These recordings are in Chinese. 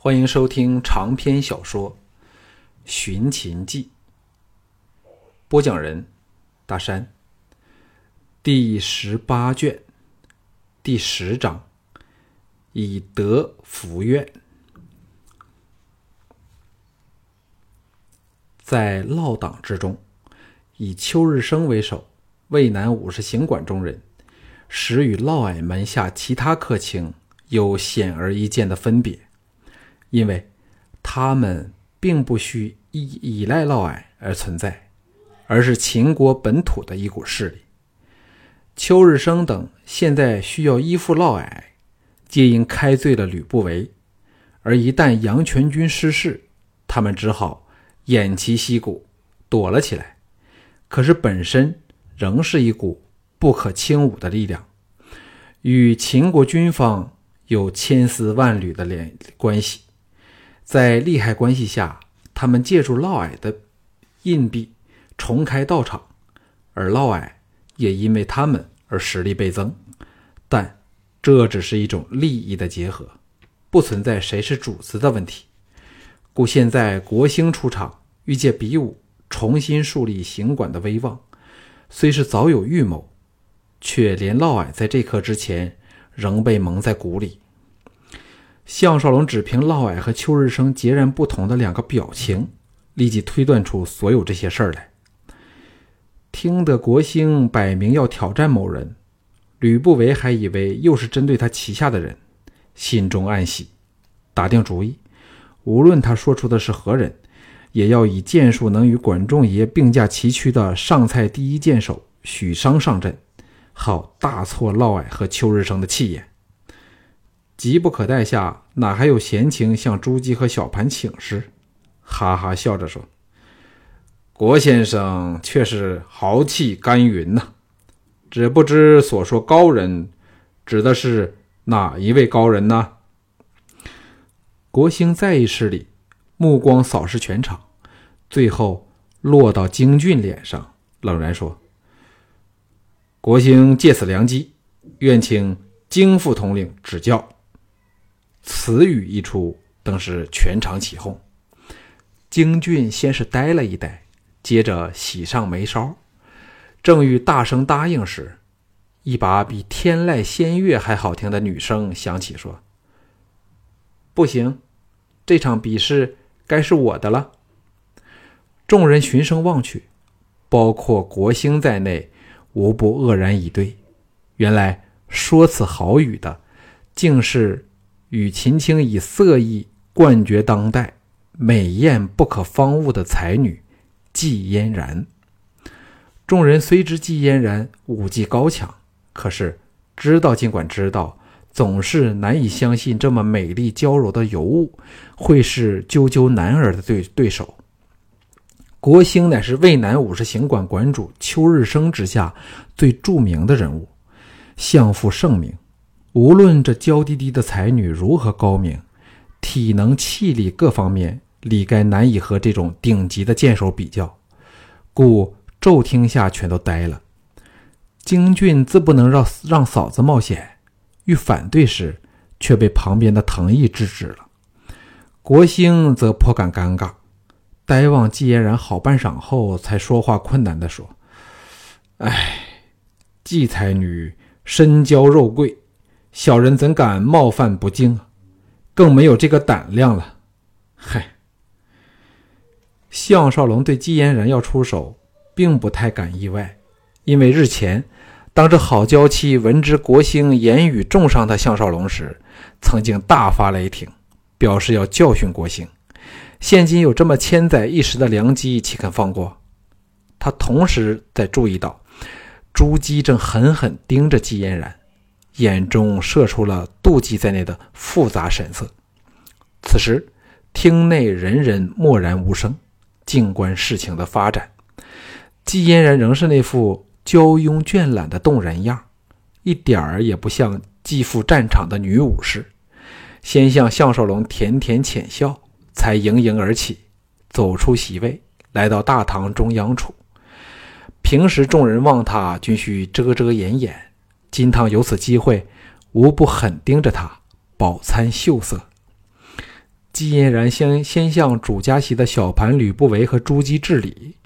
欢迎收听长篇小说《寻秦记》，播讲人：大山。第十八卷，第十章：以德服怨。在嫪党之中，以邱日升为首，渭南五十行馆中人，实与嫪毐门下其他客卿有显而易见的分别。因为他们并不需依依赖嫪毐而存在，而是秦国本土的一股势力。邱日升等现在需要依附嫪毐，皆因开罪了吕不韦，而一旦杨全军失势，他们只好偃旗息鼓，躲了起来。可是本身仍是一股不可轻侮的力量，与秦国军方有千丝万缕的联关系。在利害关系下，他们借助嫪毐的硬币重开道场，而嫪毐也因为他们而实力倍增。但这只是一种利益的结合，不存在谁是主子的问题。故现在国兴出场，欲借比武重新树立行馆的威望，虽是早有预谋，却连嫪毐在这刻之前仍被蒙在鼓里。项少龙只凭嫪毐和邱日升截然不同的两个表情，立即推断出所有这些事儿来。听得国兴摆明要挑战某人，吕不韦还以为又是针对他旗下的人，心中暗喜，打定主意，无论他说出的是何人，也要以剑术能与管仲爷并驾齐驱的上蔡第一剑手许商上阵，好大挫嫪毐和邱日升的气焰。急不可待下，哪还有闲情向朱姬和小盘请示？哈哈笑着说：“郭先生却是豪气干云呐，只不知所说高人，指的是哪一位高人呢？”国兴再一失礼，目光扫视全场，最后落到京俊脸上，冷然说：“国兴借此良机，愿请京副统领指教。”此语一出，登时全场起哄。京俊先是呆了一呆，接着喜上眉梢，正欲大声答应时，一把比天籁仙乐还好听的女声响起，说：“不行，这场比试该是我的了。”众人循声望去，包括国兴在内，无不愕然以对。原来说此好语的，竟是。与秦青以色艺冠绝当代、美艳不可方物的才女季嫣然。众人虽知季嫣然武技高强，可是知道尽管知道，总是难以相信这么美丽娇柔的尤物会是赳赳男儿的对对手。国兴乃是渭南五十行馆馆主邱日升之下最著名的人物，相负盛名。无论这娇滴滴的才女如何高明，体能、气力各方面，理该难以和这种顶级的剑手比较，故骤听下全都呆了。京俊自不能让让嫂子冒险，欲反对时，却被旁边的藤毅制止了。国兴则颇感尴尬，呆望季嫣然好半晌后，才说话困难地说：“哎，季才女身娇肉贵。”小人怎敢冒犯不敬啊？更没有这个胆量了。嗨，项少龙对姬嫣然要出手，并不太感意外，因为日前当这好娇妻闻之国兴言语重伤他项少龙时，曾经大发雷霆，表示要教训国兴。现今有这么千载一时的良机，岂肯放过？他同时在注意到，朱姬正狠狠盯着季嫣然。眼中射出了妒忌在内的复杂神色。此时，厅内人人默然无声，静观事情的发展。季嫣然仍是那副娇慵倦懒的动人样，一点儿也不像继赴战场的女武士。先向项少龙甜甜浅笑，才盈盈而起，走出席位，来到大堂中央处。平时众人望他，均需遮遮掩掩。金汤有此机会，无不狠盯着他，饱餐秀色。季嫣然先先向主家席的小盘、吕不韦和朱姬致礼，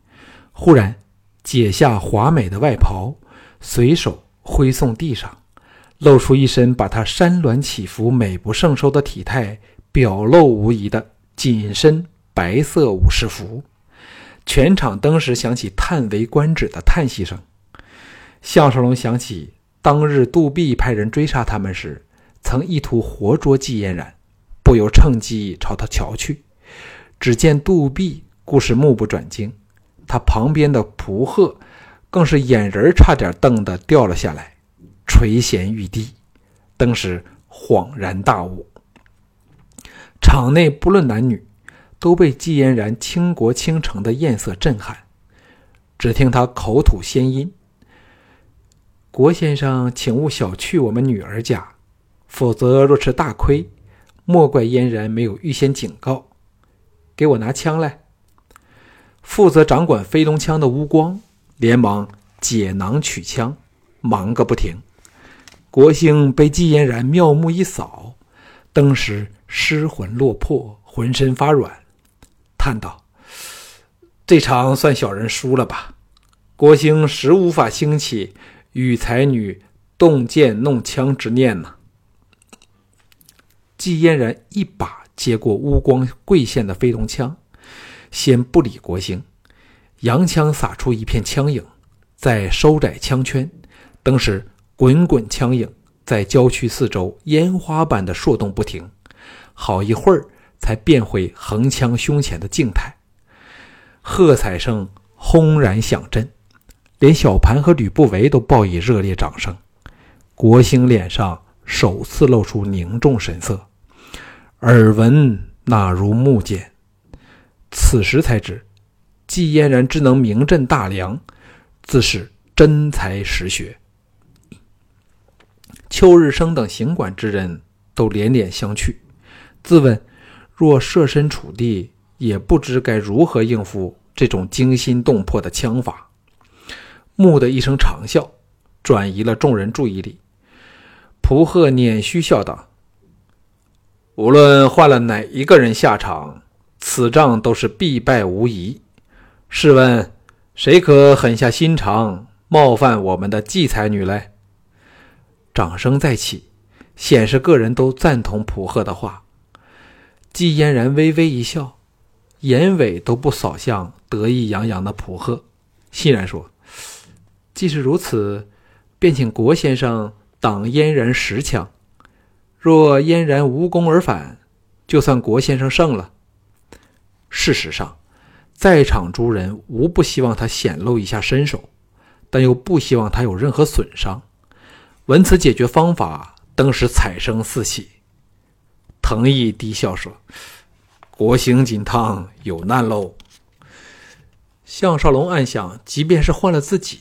忽然解下华美的外袍，随手挥送地上，露出一身把她山峦起伏、美不胜收的体态表露无遗的紧身白色武士服。全场登时响起叹为观止的叹息声。项少龙想起当日杜弼派人追杀他们时，曾意图活捉季嫣然。不由趁机朝他瞧去，只见杜弼故是目不转睛，他旁边的蒲鹤更是眼仁差点瞪得掉了下来，垂涎欲滴。当时恍然大悟，场内不论男女，都被季嫣然倾国倾城的艳色震撼。只听他口吐仙音：“郭先生，请勿小觑我们女儿家，否则若吃大亏。”莫怪嫣然没有预先警告，给我拿枪来。负责掌管飞龙枪的乌光连忙解囊取枪，忙个不停。国兴被季嫣然妙目一扫，登时失魂落魄，浑身发软，叹道：“这场算小人输了吧？国兴实无法兴起与才女动剑弄枪之念呢。”季嫣然一把接过乌光贵县的飞龙枪，先不理国兴，扬枪撒出一片枪影，再收窄枪圈，当时滚滚枪影在郊区四周烟花般的烁动不停，好一会儿才变回横枪胸前的静态。喝彩声轰然响震，连小盘和吕不韦都报以热烈掌声。国兴脸上首次露出凝重神色。耳闻那如目见，此时才知，季嫣然之能名震大梁，自是真才实学。邱日升等行管之人都连连相觑，自问若设身处地，也不知该如何应付这种惊心动魄的枪法。木的一声长啸，转移了众人注意力。蒲鹤捻须笑道。无论换了哪一个人下场，此仗都是必败无疑。试问，谁可狠下心肠冒犯我们的季才女嘞？掌声再起，显示个人都赞同蒲鹤的话。季嫣然微微一笑，眼尾都不扫向得意洋洋的蒲鹤，欣然说：“既是如此，便请国先生挡嫣然十枪。”若嫣然无功而返，就算国先生胜了。事实上，在场诸人无不希望他显露一下身手，但又不希望他有任何损伤。闻此解决方法，登时彩声四起。藤毅低笑说：“国兴锦汤有难喽。”项少龙暗想：即便是换了自己，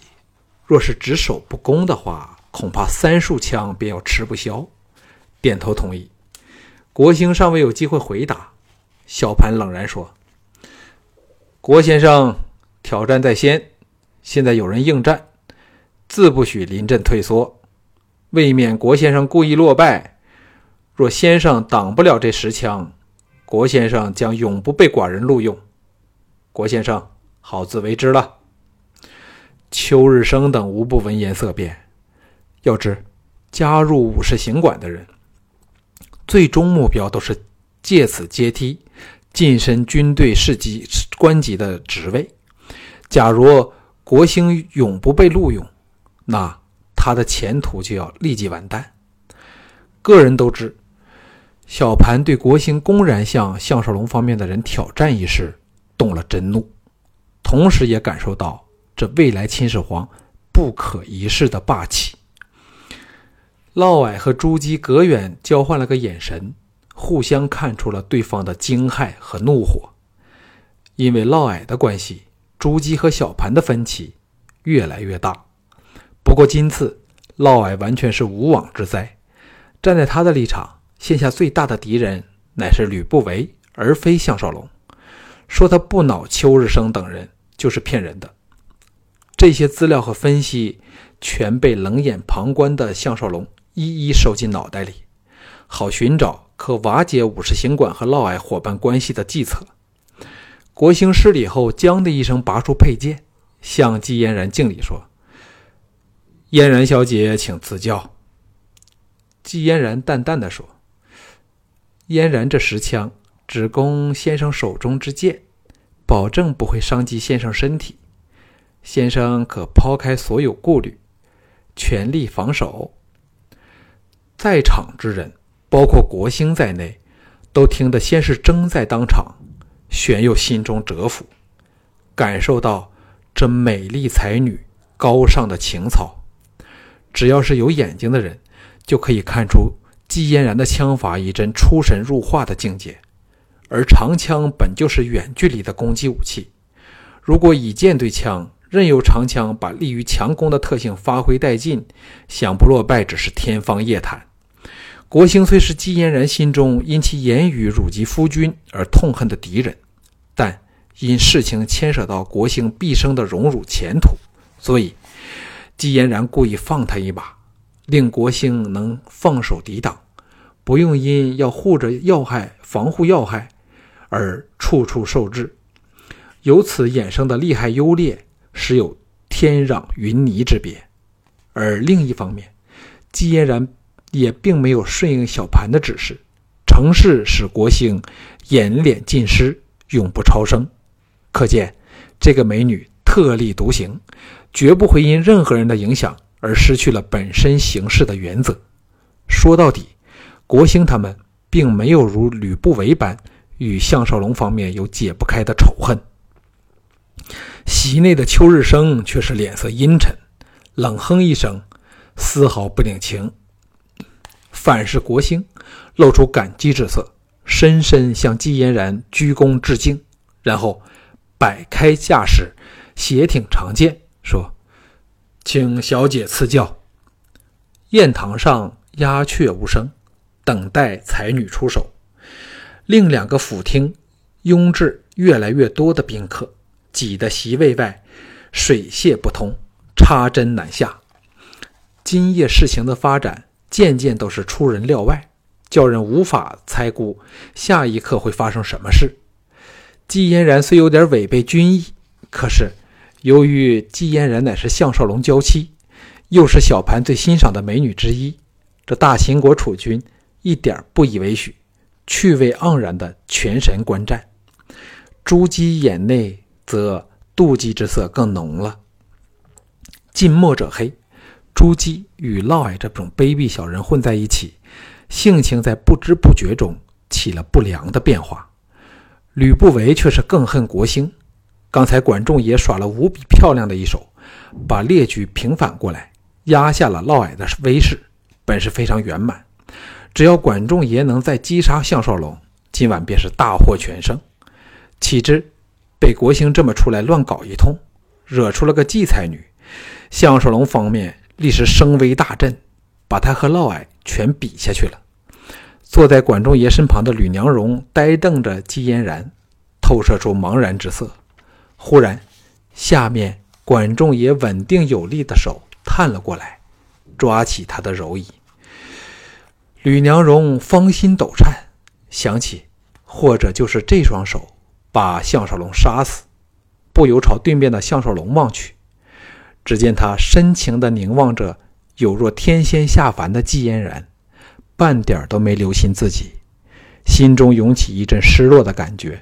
若是只守不攻的话，恐怕三束枪便要吃不消。点头同意。国兴尚未有机会回答，小盘冷然说：“国先生挑战在先，现在有人应战，自不许临阵退缩，未免国先生故意落败。若先生挡不了这十枪，国先生将永不被寡人录用。国先生好自为之了。”邱日升等无不闻言色变。要知加入武士行馆的人。最终目标都是借此阶梯晋升军队士级官级的职位。假如国兴永不被录用，那他的前途就要立即完蛋。个人都知，小盘对国兴公然向项少龙方面的人挑战一事动了真怒，同时也感受到这未来秦始皇不可一世的霸气。嫪毐和朱姬隔远交换了个眼神，互相看出了对方的惊骇和怒火。因为嫪毐的关系，朱姬和小盘的分歧越来越大。不过今次嫪毐完全是无妄之灾，站在他的立场，现下最大的敌人乃是吕不韦，而非项少龙。说他不恼邱日升等人，就是骗人的。这些资料和分析全被冷眼旁观的项少龙。一一收进脑袋里，好寻找可瓦解五十行馆和嫪毐伙伴关系的计策。国兴失礼后，将的一声拔出佩剑，向姬嫣然敬礼说：“嫣然小姐，请赐教。”姬嫣然淡淡的说：“嫣然这石枪只供先生手中之剑，保证不会伤及先生身体。先生可抛开所有顾虑，全力防守。”在场之人，包括国兴在内，都听得先是怔在当场，旋又心中折服，感受到这美丽才女高尚的情操。只要是有眼睛的人。就可以看出季嫣然的枪法已臻出神入化的境界，而长枪本就是远距离的攻击武器，如果以剑对枪，任由长枪把利于强攻的特性发挥殆尽，想不落败只是天方夜谭。国兴虽是季嫣然心中因其言语辱及夫君而痛恨的敌人，但因事情牵涉到国兴毕生的荣辱前途，所以季嫣然故意放他一马。令国兴能放手抵挡，不用因要护着要害、防护要害而处处受制，由此衍生的利害优劣，实有天壤云泥之别。而另一方面，姬嫣然也并没有顺应小盘的指示，成事使国兴颜脸尽失，永不超生。可见这个美女特立独行，绝不会因任何人的影响。而失去了本身行事的原则。说到底，国兴他们并没有如吕不韦般与项少龙方面有解不开的仇恨。席内的邱日升却是脸色阴沉，冷哼一声，丝毫不领情。反是国兴露出感激之色，深深向季嫣然鞠躬致敬，然后摆开架势，斜挺长剑，说。请小姐赐教。宴堂上鸦雀无声，等待才女出手。另两个府厅拥至越来越多的宾客，挤得席位外水泄不通，插针难下。今夜事情的发展渐渐都是出人料外，叫人无法猜估下一刻会发生什么事。季嫣然虽有点违背军意，可是。由于季嫣然乃是项少龙娇妻，又是小盘最欣赏的美女之一，这大秦国储君一点不以为许，趣味盎然的全神观战。朱姬眼内则妒忌之色更浓了。近墨者黑，朱姬与嫪毐这种卑鄙小人混在一起，性情在不知不觉中起了不良的变化。吕不韦却是更恨国兴。刚才管仲爷耍了无比漂亮的一手，把列举平反过来，压下了嫪毐的威势，本是非常圆满。只要管仲爷能再击杀项少龙，今晚便是大获全胜。岂知被国兴这么出来乱搞一通，惹出了个季才女，项少龙方面立时声威大振，把他和嫪毐全比下去了。坐在管仲爷身旁的吕娘荣呆瞪着姬嫣然，透射出茫然之色。忽然，下面管仲爷稳定有力的手探了过来，抓起他的柔椅。吕娘荣芳心抖颤，想起或者就是这双手把项少龙杀死，不由朝对面的项少龙望去。只见他深情地凝望着有若天仙下凡的季嫣然，半点都没留心自己，心中涌起一阵失落的感觉，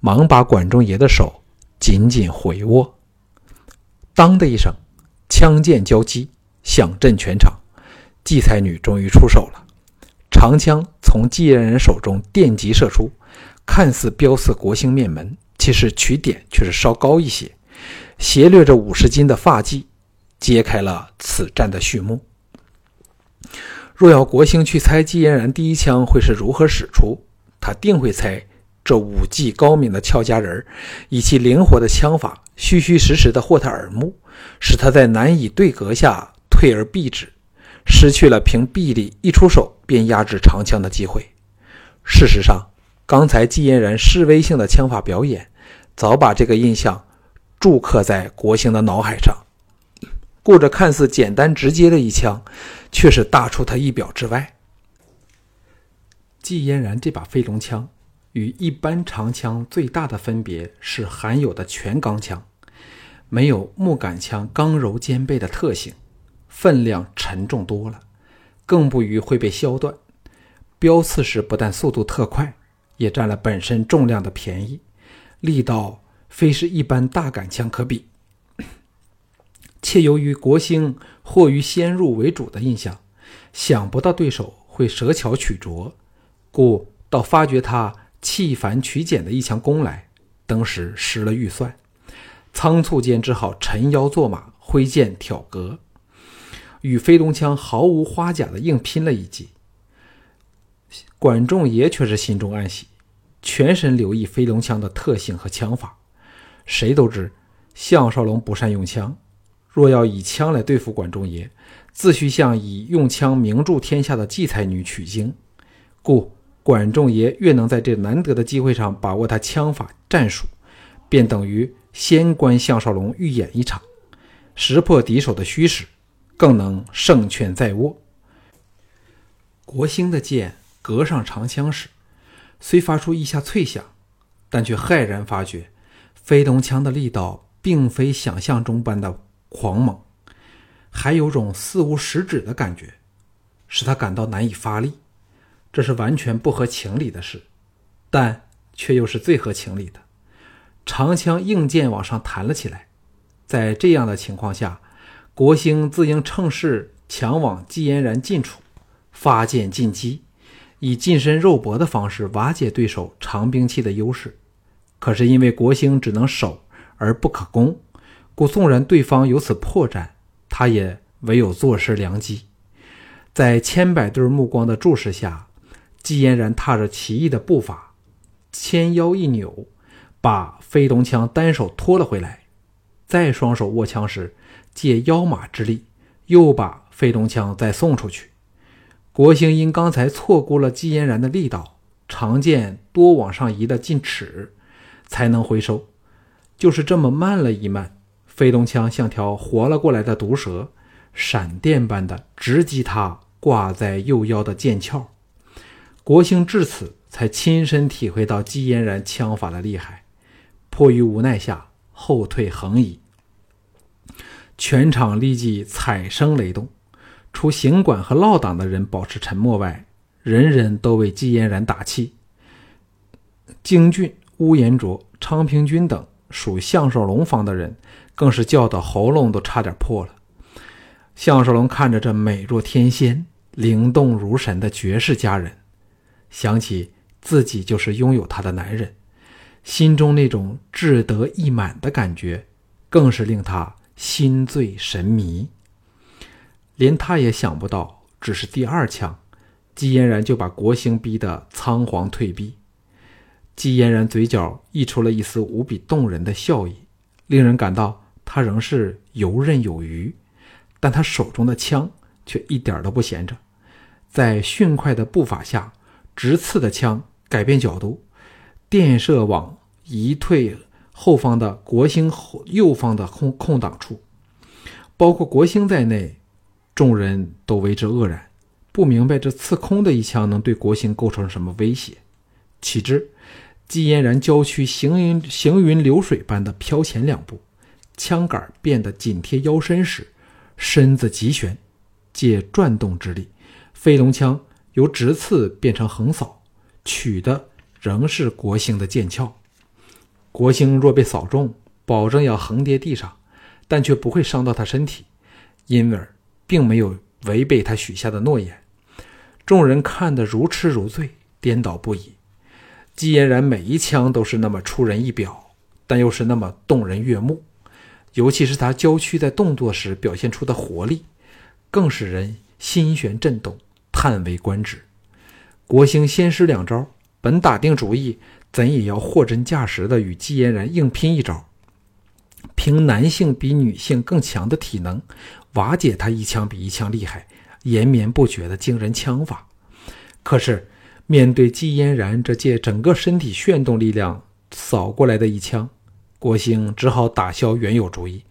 忙把管仲爷的手。紧紧回握，当的一声，枪剑交击，响震全场。季才女终于出手了，长枪从季嫣然手中电击射出，看似标刺国兴面门，其实取点却是稍高一些，斜掠着五十斤的发髻，揭开了此战的序幕。若要国兴去猜季嫣然第一枪会是如何使出，他定会猜。这武技高明的俏佳人以其灵活的枪法，虚虚实实的获他耳目，使他在难以对格下退而避之，失去了凭臂力一出手便压制长枪的机会。事实上，刚才季嫣然示威性的枪法表演，早把这个印象铸刻在国兴的脑海上。顾着看似简单直接的一枪，却是大出他意表之外。季嫣然这把飞龙枪与一般长枪最大的分别是含有的全钢枪，没有木杆枪刚柔兼备的特性，分量沉重多了，更不于会被削断。标刺时不但速度特快，也占了本身重量的便宜，力道非是一般大杆枪可比。且由于国兴或于先入为主的印象，想不到对手会舍巧取拙。故到发觉他弃繁取简的一枪攻来，当时失了预算，仓促间只好沉腰坐马，挥剑挑格，与飞龙枪毫无花甲的硬拼了一记。管仲爷却是心中暗喜，全神留意飞龙枪的特性和枪法。谁都知项少龙不善用枪，若要以枪来对付管仲爷，自须向以用枪名著天下的季才女取经，故。管仲爷越能在这难得的机会上把握他枪法战术，便等于先观项少龙预演一场，识破敌手的虚实，更能胜券在握。国兴的剑隔上长枪时，虽发出一下脆响，但却骇然发觉，飞龙枪的力道并非想象中般的狂猛，还有种似无实指的感觉，使他感到难以发力。这是完全不合情理的事，但却又是最合情理的。长枪硬剑往上弹了起来，在这样的情况下，国兴自应趁势强往季嫣然近处发剑进击，以近身肉搏的方式瓦解对手长兵器的优势。可是因为国兴只能守而不可攻，故纵然对方有此破绽，他也唯有坐失良机。在千百对目光的注视下。季嫣然踏着奇异的步伐，纤腰一扭，把飞龙枪单手拖了回来，再双手握枪时，借腰马之力，又把飞龙枪再送出去。国兴因刚才错估了季嫣然的力道，长剑多往上移了近尺，才能回收。就是这么慢了一慢，飞龙枪像条活了过来的毒蛇，闪电般的直击他挂在右腰的剑鞘。国兴至此才亲身体会到季嫣然枪法的厉害，迫于无奈下后退横移。全场立即彩声雷动，除行管和落党的人保持沉默外，人人都为季嫣然打气。京俊、乌延灼、昌平君等属项少龙方的人，更是叫到喉咙都差点破了。项少龙看着这美若天仙、灵动如神的绝世佳人。想起自己就是拥有她的男人，心中那种志得意满的感觉，更是令他心醉神迷。连他也想不到，只是第二枪，季嫣然就把国兴逼得仓皇退避。季嫣然嘴角溢出了一丝无比动人的笑意，令人感到他仍是游刃有余，但他手中的枪却一点都不闲着，在迅快的步伐下。直刺的枪改变角度，电射往移退后方的国兴后右方的空空档处，包括国兴在内，众人都为之愕然，不明白这刺空的一枪能对国兴构成什么威胁。岂知季嫣然娇躯行云行云流水般的飘前两步，枪杆变得紧贴腰身时，身子急旋，借转动之力，飞龙枪。由直刺变成横扫，取的仍是国兴的剑鞘。国兴若被扫中，保证要横跌地上，但却不会伤到他身体，因而并没有违背他许下的诺言。众人看得如痴如醉，颠倒不已。季嫣然每一枪都是那么出人意表，但又是那么动人悦目，尤其是他娇躯在动作时表现出的活力，更使人心弦震动。叹为观止。国兴先施两招，本打定主意，怎也要货真价实的与季嫣然硬拼一招，凭男性比女性更强的体能，瓦解他一枪比一枪厉害、延绵不绝的惊人枪法。可是面对季嫣然这借整个身体炫动力量扫过来的一枪，郭兴只好打消原有主意，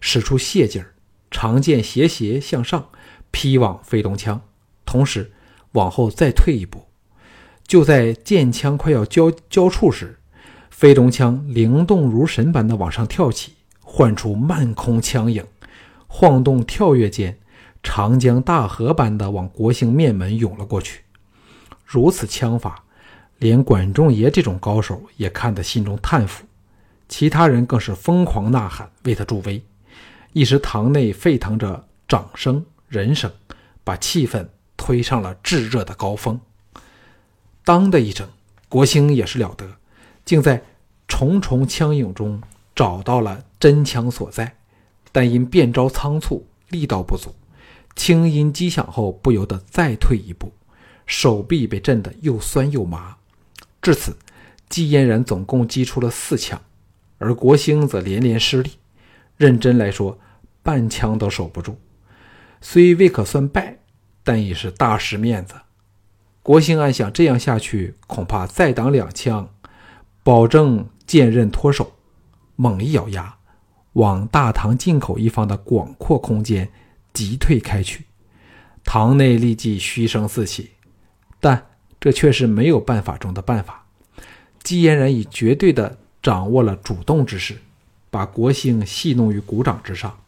使出泄劲儿，长剑斜斜向上劈往飞龙枪。同时，往后再退一步，就在剑枪快要交交触时，飞龙枪灵动如神般的往上跳起，唤出漫空枪影，晃动跳跃间，长江大河般的往国兴面门涌了过去。如此枪法，连管仲爷这种高手也看得心中叹服，其他人更是疯狂呐喊为他助威。一时堂内沸腾着掌声、人声，把气氛推上了炙热的高峰。当的一声，国兴也是了得，竟在重重枪影中找到了真枪所在，但因变招仓促，力道不足，轻音击响后不由得再退一步，手臂被震得又酸又麻。至此，季嫣然总共击出了四枪，而国兴则连连失利，认真来说，半枪都守不住。虽未可算败，但已是大失面子。国兴暗想：这样下去，恐怕再挡两枪，保证剑刃脱手。猛一咬牙，往大堂进口一方的广阔空间急退开去。堂内立即嘘声四起，但这却是没有办法中的办法。姬嫣然已绝对的掌握了主动之势，把国兴戏弄于股掌之上。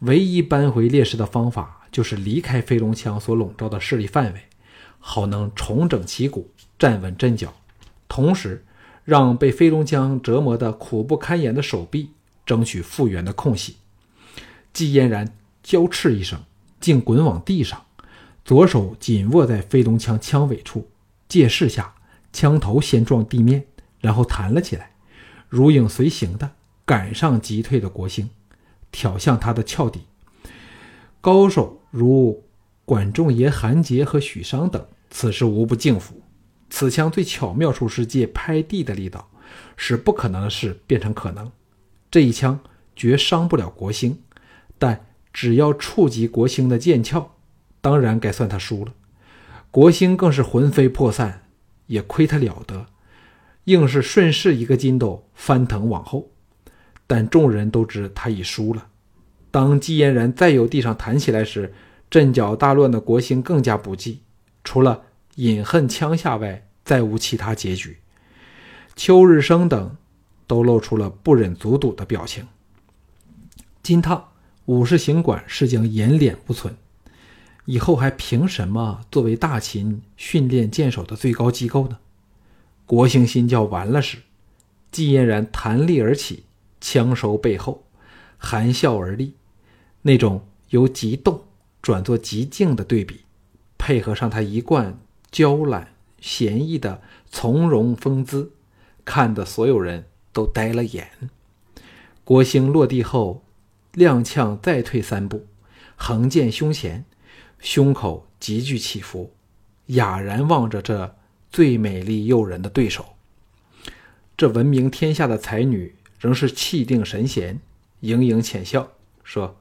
唯一扳回劣势的方法，就是离开飞龙枪所笼罩的势力范围。好能重整旗鼓，站稳阵脚，同时让被飞龙枪折磨得苦不堪言的手臂争取复原的空隙。季嫣然娇叱一声，竟滚往地上，左手紧握在飞龙枪枪尾处，借势下，枪头先撞地面，然后弹了起来，如影随形的赶上急退的国兴，挑向他的鞘底。高手如管仲爷、韩杰和许商等。此时无不敬服。此枪最巧妙处是借拍地的力道，使不可能的事变成可能。这一枪绝伤不了国兴，但只要触及国兴的剑鞘，当然该算他输了。国兴更是魂飞魄散，也亏他了得，硬是顺势一个筋斗翻腾往后。但众人都知他已输了。当季嫣然再由地上弹起来时，阵脚大乱的国兴更加不济。除了饮恨枪下外，再无其他结局。邱日升等都露出了不忍卒睹的表情。金汤武士行馆是将颜脸无存，以后还凭什么作为大秦训练剑手的最高机构呢？国兴新教完了时，季嫣然弹立而起，枪收背后，含笑而立，那种由极动转作极静的对比。配合上他一贯娇懒闲逸的从容风姿，看得所有人都呆了眼。国兴落地后，踉跄再退三步，横剑胸前，胸口急剧起伏，哑然望着这最美丽诱人的对手。这闻名天下的才女仍是气定神闲，盈盈浅笑说：“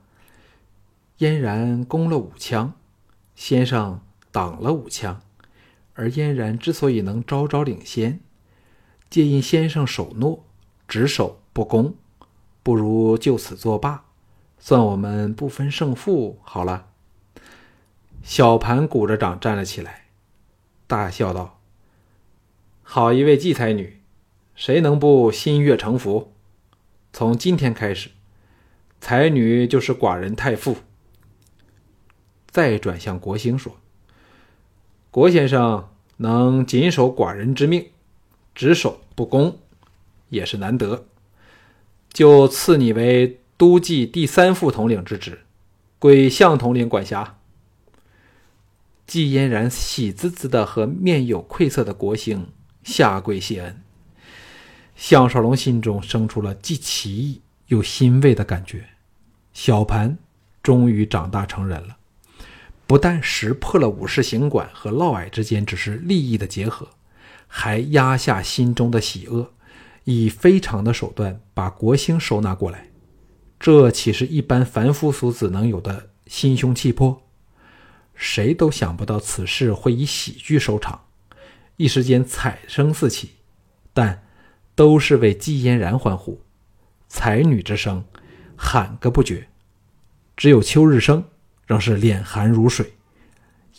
嫣然攻了五枪，先生。”挡了五枪，而嫣然之所以能招招领先，皆因先生守诺，只守不攻，不如就此作罢，算我们不分胜负好了。小盘鼓着掌站了起来，大笑道：“好一位季才女，谁能不心悦诚服？从今天开始，才女就是寡人太傅。”再转向国兴说。国先生能谨守寡人之命，只守不攻，也是难得。就赐你为都记第三副统领之职，归向统领管辖。季嫣然喜滋滋的和面有愧色的国兴下跪谢恩。项少龙心中生出了既奇异又欣慰的感觉，小盘终于长大成人了。不但识破了武士行馆和嫪毐之间只是利益的结合，还压下心中的喜恶，以非常的手段把国兴收纳过来。这岂是一般凡夫俗子能有的心胸气魄？谁都想不到此事会以喜剧收场，一时间彩声四起，但都是为季嫣然欢呼，才女之声喊个不绝。只有秋日升。仍是脸寒如水，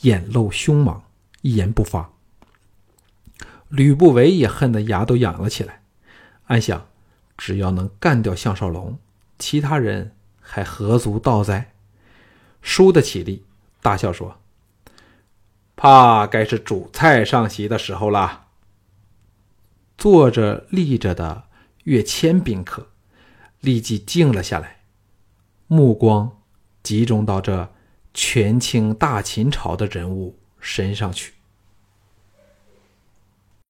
眼露凶芒，一言不发。吕不韦也恨得牙都痒了起来，暗想：只要能干掉项少龙，其他人还何足道哉？输得起立，大笑说：“怕该是主菜上席的时候了。”坐着立着的岳谦宾客立即静了下来，目光集中到这权倾大秦朝的人物身上去。